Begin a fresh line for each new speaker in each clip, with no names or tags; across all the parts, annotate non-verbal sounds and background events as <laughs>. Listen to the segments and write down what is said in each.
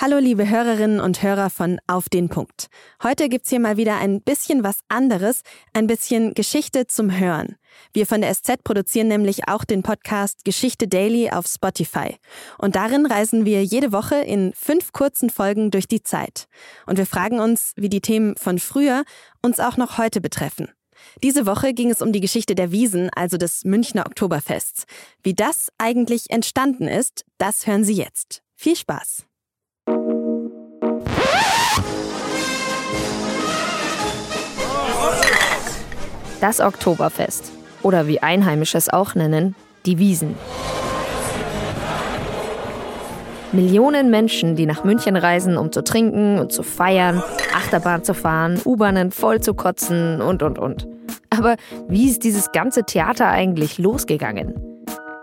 Hallo liebe Hörerinnen und Hörer von Auf den Punkt. Heute gibt's hier mal wieder ein bisschen was anderes, ein bisschen Geschichte zum Hören. Wir von der SZ produzieren nämlich auch den Podcast Geschichte Daily auf Spotify. Und darin reisen wir jede Woche in fünf kurzen Folgen durch die Zeit. Und wir fragen uns, wie die Themen von früher uns auch noch heute betreffen. Diese Woche ging es um die Geschichte der Wiesen, also des Münchner Oktoberfests. Wie das eigentlich entstanden ist, das hören Sie jetzt. Viel Spaß!
Das Oktoberfest. Oder wie Einheimische es auch nennen, die Wiesen. Millionen Menschen, die nach München reisen, um zu trinken und zu feiern, Achterbahn zu fahren, U-Bahnen voll zu kotzen und, und, und. Aber wie ist dieses ganze Theater eigentlich losgegangen?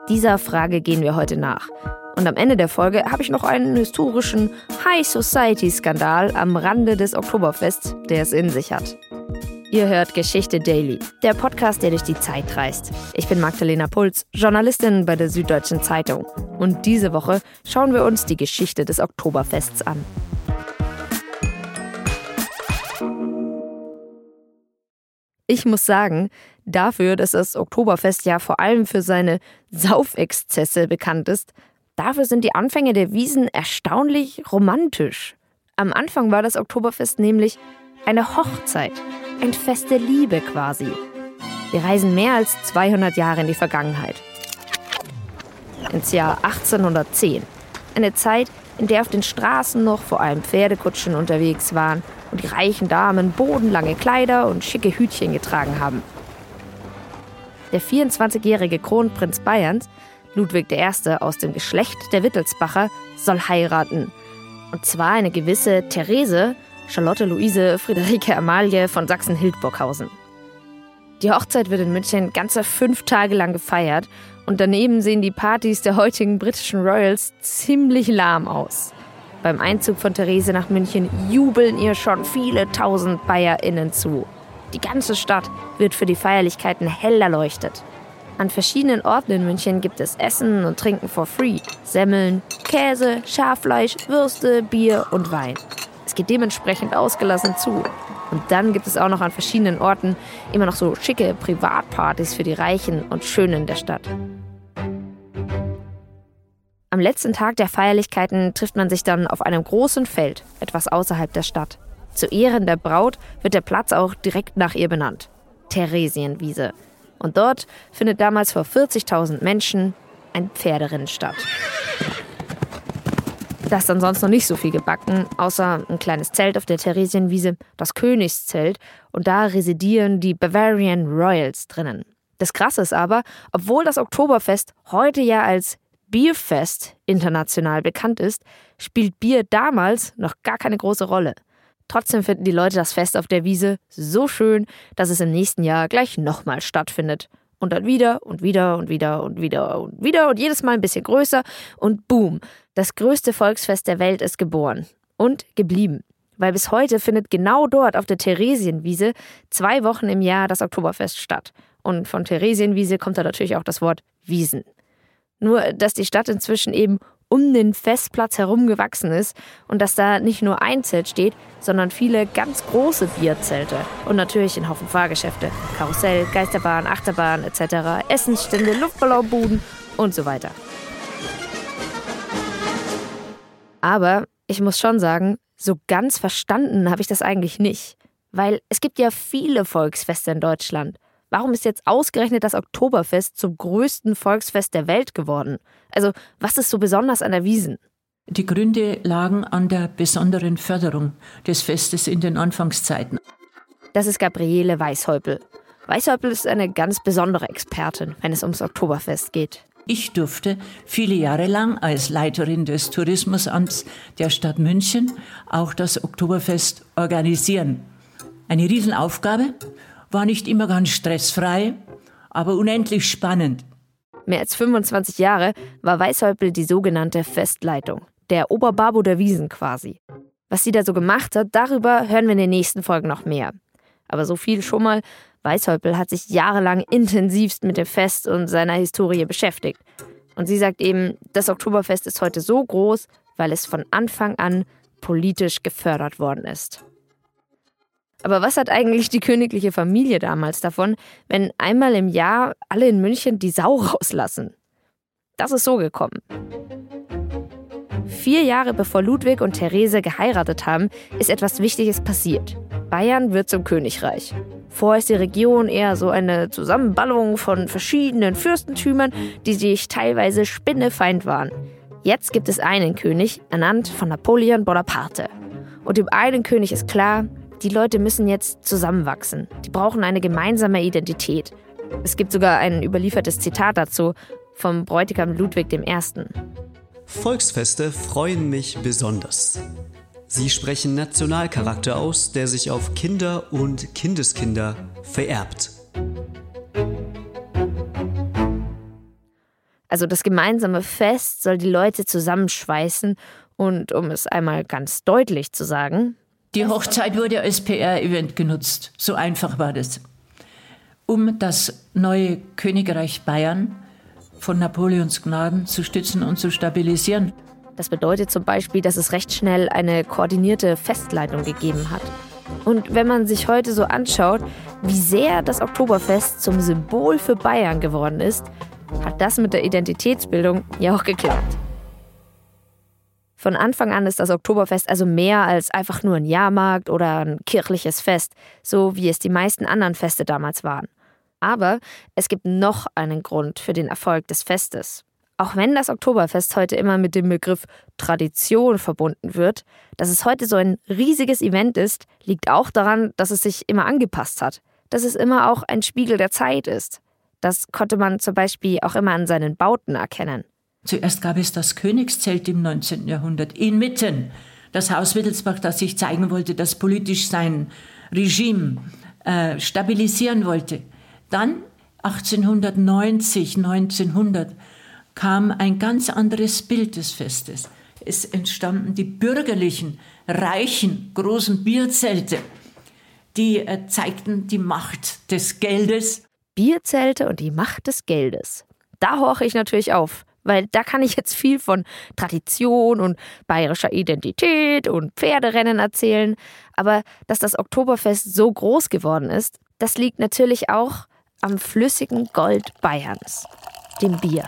Dieser Frage gehen wir heute nach. Und am Ende der Folge habe ich noch einen historischen High Society Skandal am Rande des Oktoberfests, der es in sich hat. Ihr hört Geschichte Daily, der Podcast, der durch die Zeit reist. Ich bin Magdalena Puls, Journalistin bei der Süddeutschen Zeitung. Und diese Woche schauen wir uns die Geschichte des Oktoberfests an. Ich muss sagen, dafür, dass das Oktoberfest ja vor allem für seine Saufexzesse bekannt ist, dafür sind die Anfänge der Wiesen erstaunlich romantisch. Am Anfang war das Oktoberfest nämlich eine Hochzeit ein Fest der Liebe quasi. Wir reisen mehr als 200 Jahre in die Vergangenheit. Ins Jahr 1810. Eine Zeit, in der auf den Straßen noch vor allem Pferdekutschen unterwegs waren und die reichen Damen bodenlange Kleider und schicke Hütchen getragen haben. Der 24-jährige Kronprinz Bayerns, Ludwig I. aus dem Geschlecht der Wittelsbacher, soll heiraten. Und zwar eine gewisse Therese, Charlotte Luise Friederike Amalie von Sachsen-Hildburghausen. Die Hochzeit wird in München ganze fünf Tage lang gefeiert und daneben sehen die Partys der heutigen britischen Royals ziemlich lahm aus. Beim Einzug von Therese nach München jubeln ihr schon viele tausend BayerInnen zu. Die ganze Stadt wird für die Feierlichkeiten hell erleuchtet. An verschiedenen Orten in München gibt es Essen und Trinken for free. Semmeln, Käse, Schaffleisch, Würste, Bier und Wein. Geht dementsprechend ausgelassen zu. Und dann gibt es auch noch an verschiedenen Orten immer noch so schicke Privatpartys für die Reichen und Schönen der Stadt. Am letzten Tag der Feierlichkeiten trifft man sich dann auf einem großen Feld, etwas außerhalb der Stadt. Zu Ehren der Braut wird der Platz auch direkt nach ihr benannt. Theresienwiese. Und dort findet damals vor 40.000 Menschen ein Pferderennen statt. Da ist dann sonst noch nicht so viel gebacken, außer ein kleines Zelt auf der Theresienwiese, das Königszelt, und da residieren die Bavarian Royals drinnen. Das Krasse ist aber, obwohl das Oktoberfest heute ja als Bierfest international bekannt ist, spielt Bier damals noch gar keine große Rolle. Trotzdem finden die Leute das Fest auf der Wiese so schön, dass es im nächsten Jahr gleich nochmal stattfindet. Und dann wieder und wieder und wieder und wieder und wieder und jedes Mal ein bisschen größer und boom, das größte Volksfest der Welt ist geboren und geblieben. Weil bis heute findet genau dort auf der Theresienwiese zwei Wochen im Jahr das Oktoberfest statt. Und von Theresienwiese kommt da natürlich auch das Wort Wiesen. Nur, dass die Stadt inzwischen eben um den Festplatz herum gewachsen ist und dass da nicht nur ein Zelt steht, sondern viele ganz große Bierzelte und natürlich ein Haufen Fahrgeschäfte, Karussell, Geisterbahn, Achterbahn etc., Essensstände, Luftballonbuden und so weiter. Aber ich muss schon sagen, so ganz verstanden habe ich das eigentlich nicht, weil es gibt ja viele Volksfeste in Deutschland. Warum ist jetzt ausgerechnet das Oktoberfest zum größten Volksfest der Welt geworden? Also, was ist so besonders an der Wiesen?
Die Gründe lagen an der besonderen Förderung des Festes in den Anfangszeiten.
Das ist Gabriele Weishäupel. Weishäupel ist eine ganz besondere Expertin, wenn es ums Oktoberfest geht.
Ich durfte viele Jahre lang als Leiterin des Tourismusamts der Stadt München auch das Oktoberfest organisieren. Eine Riesenaufgabe, war nicht immer ganz stressfrei, aber unendlich spannend.
Mehr als 25 Jahre war Weißhäupel die sogenannte Festleitung, der Oberbarbo der Wiesen quasi. Was sie da so gemacht hat, darüber hören wir in den nächsten Folgen noch mehr. Aber so viel schon mal, Weißhäupel hat sich jahrelang intensivst mit dem Fest und seiner Historie beschäftigt. Und sie sagt eben, das Oktoberfest ist heute so groß, weil es von Anfang an politisch gefördert worden ist. Aber was hat eigentlich die königliche Familie damals davon, wenn einmal im Jahr alle in München die Sau <laughs> rauslassen? Das ist so gekommen. Vier Jahre bevor Ludwig und Therese geheiratet haben, ist etwas Wichtiges passiert. Bayern wird zum Königreich. Vorher ist die Region eher so eine Zusammenballung von verschiedenen Fürstentümern, die sich teilweise spinnefeind waren. Jetzt gibt es einen König, ernannt von Napoleon Bonaparte. Und dem einen König ist klar, die Leute müssen jetzt zusammenwachsen. Die brauchen eine gemeinsame Identität. Es gibt sogar ein überliefertes Zitat dazu vom Bräutigam Ludwig I.
Volksfeste freuen mich besonders. Sie sprechen Nationalcharakter aus, der sich auf Kinder und Kindeskinder vererbt.
Also das gemeinsame Fest soll die Leute zusammenschweißen und um es einmal ganz deutlich zu sagen,
die Hochzeit wurde als PR-Event genutzt. So einfach war das. Um das neue Königreich Bayern von Napoleons Gnaden zu stützen und zu stabilisieren.
Das bedeutet zum Beispiel, dass es recht schnell eine koordinierte Festleitung gegeben hat. Und wenn man sich heute so anschaut, wie sehr das Oktoberfest zum Symbol für Bayern geworden ist, hat das mit der Identitätsbildung ja auch geklappt. Von Anfang an ist das Oktoberfest also mehr als einfach nur ein Jahrmarkt oder ein kirchliches Fest, so wie es die meisten anderen Feste damals waren. Aber es gibt noch einen Grund für den Erfolg des Festes. Auch wenn das Oktoberfest heute immer mit dem Begriff Tradition verbunden wird, dass es heute so ein riesiges Event ist, liegt auch daran, dass es sich immer angepasst hat, dass es immer auch ein Spiegel der Zeit ist. Das konnte man zum Beispiel auch immer an seinen Bauten erkennen.
Zuerst gab es das Königszelt im 19. Jahrhundert inmitten. Das Haus Wittelsbach, das sich zeigen wollte, das politisch sein Regime äh, stabilisieren wollte. Dann 1890, 1900 kam ein ganz anderes Bild des Festes. Es entstanden die bürgerlichen, reichen, großen Bierzelte, die äh, zeigten die Macht des Geldes.
Bierzelte und die Macht des Geldes. Da horche ich natürlich auf weil da kann ich jetzt viel von Tradition und bayerischer Identität und Pferderennen erzählen. Aber dass das Oktoberfest so groß geworden ist, das liegt natürlich auch am flüssigen Gold Bayerns, dem Bier.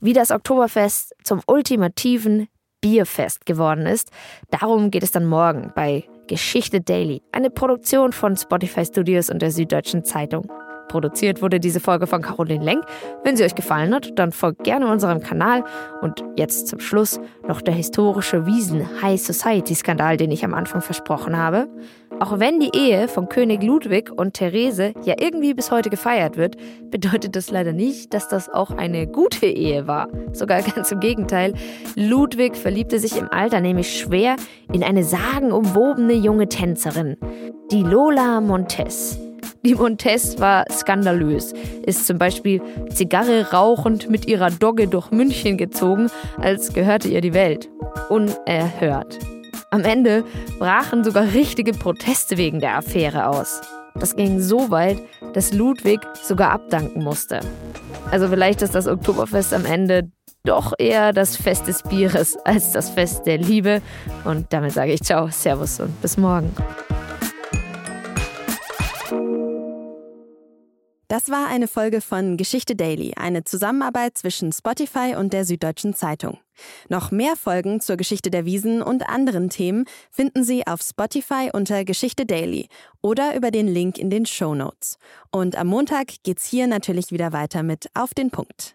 Wie das Oktoberfest zum ultimativen Bierfest geworden ist, darum geht es dann morgen bei Geschichte Daily, eine Produktion von Spotify Studios und der Süddeutschen Zeitung. Produziert wurde diese Folge von Caroline Lenk. Wenn sie euch gefallen hat, dann folgt gerne unserem Kanal. Und jetzt zum Schluss noch der historische Wiesen-High Society-Skandal, den ich am Anfang versprochen habe. Auch wenn die Ehe von König Ludwig und Therese ja irgendwie bis heute gefeiert wird, bedeutet das leider nicht, dass das auch eine gute Ehe war. Sogar ganz im Gegenteil. Ludwig verliebte sich im Alter nämlich schwer in eine sagenumwobene junge Tänzerin, die Lola Montes. Die Montes war skandalös, ist zum Beispiel Zigarre rauchend mit ihrer Dogge durch München gezogen, als gehörte ihr die Welt. Unerhört. Am Ende brachen sogar richtige Proteste wegen der Affäre aus. Das ging so weit, dass Ludwig sogar abdanken musste. Also vielleicht ist das Oktoberfest am Ende doch eher das Fest des Bieres als das Fest der Liebe. Und damit sage ich ciao, Servus und bis morgen.
Das war eine Folge von Geschichte Daily, eine Zusammenarbeit zwischen Spotify und der Süddeutschen Zeitung. Noch mehr Folgen zur Geschichte der Wiesen und anderen Themen finden Sie auf Spotify unter Geschichte Daily oder über den Link in den Show Notes. Und am Montag geht's hier natürlich wieder weiter mit Auf den Punkt.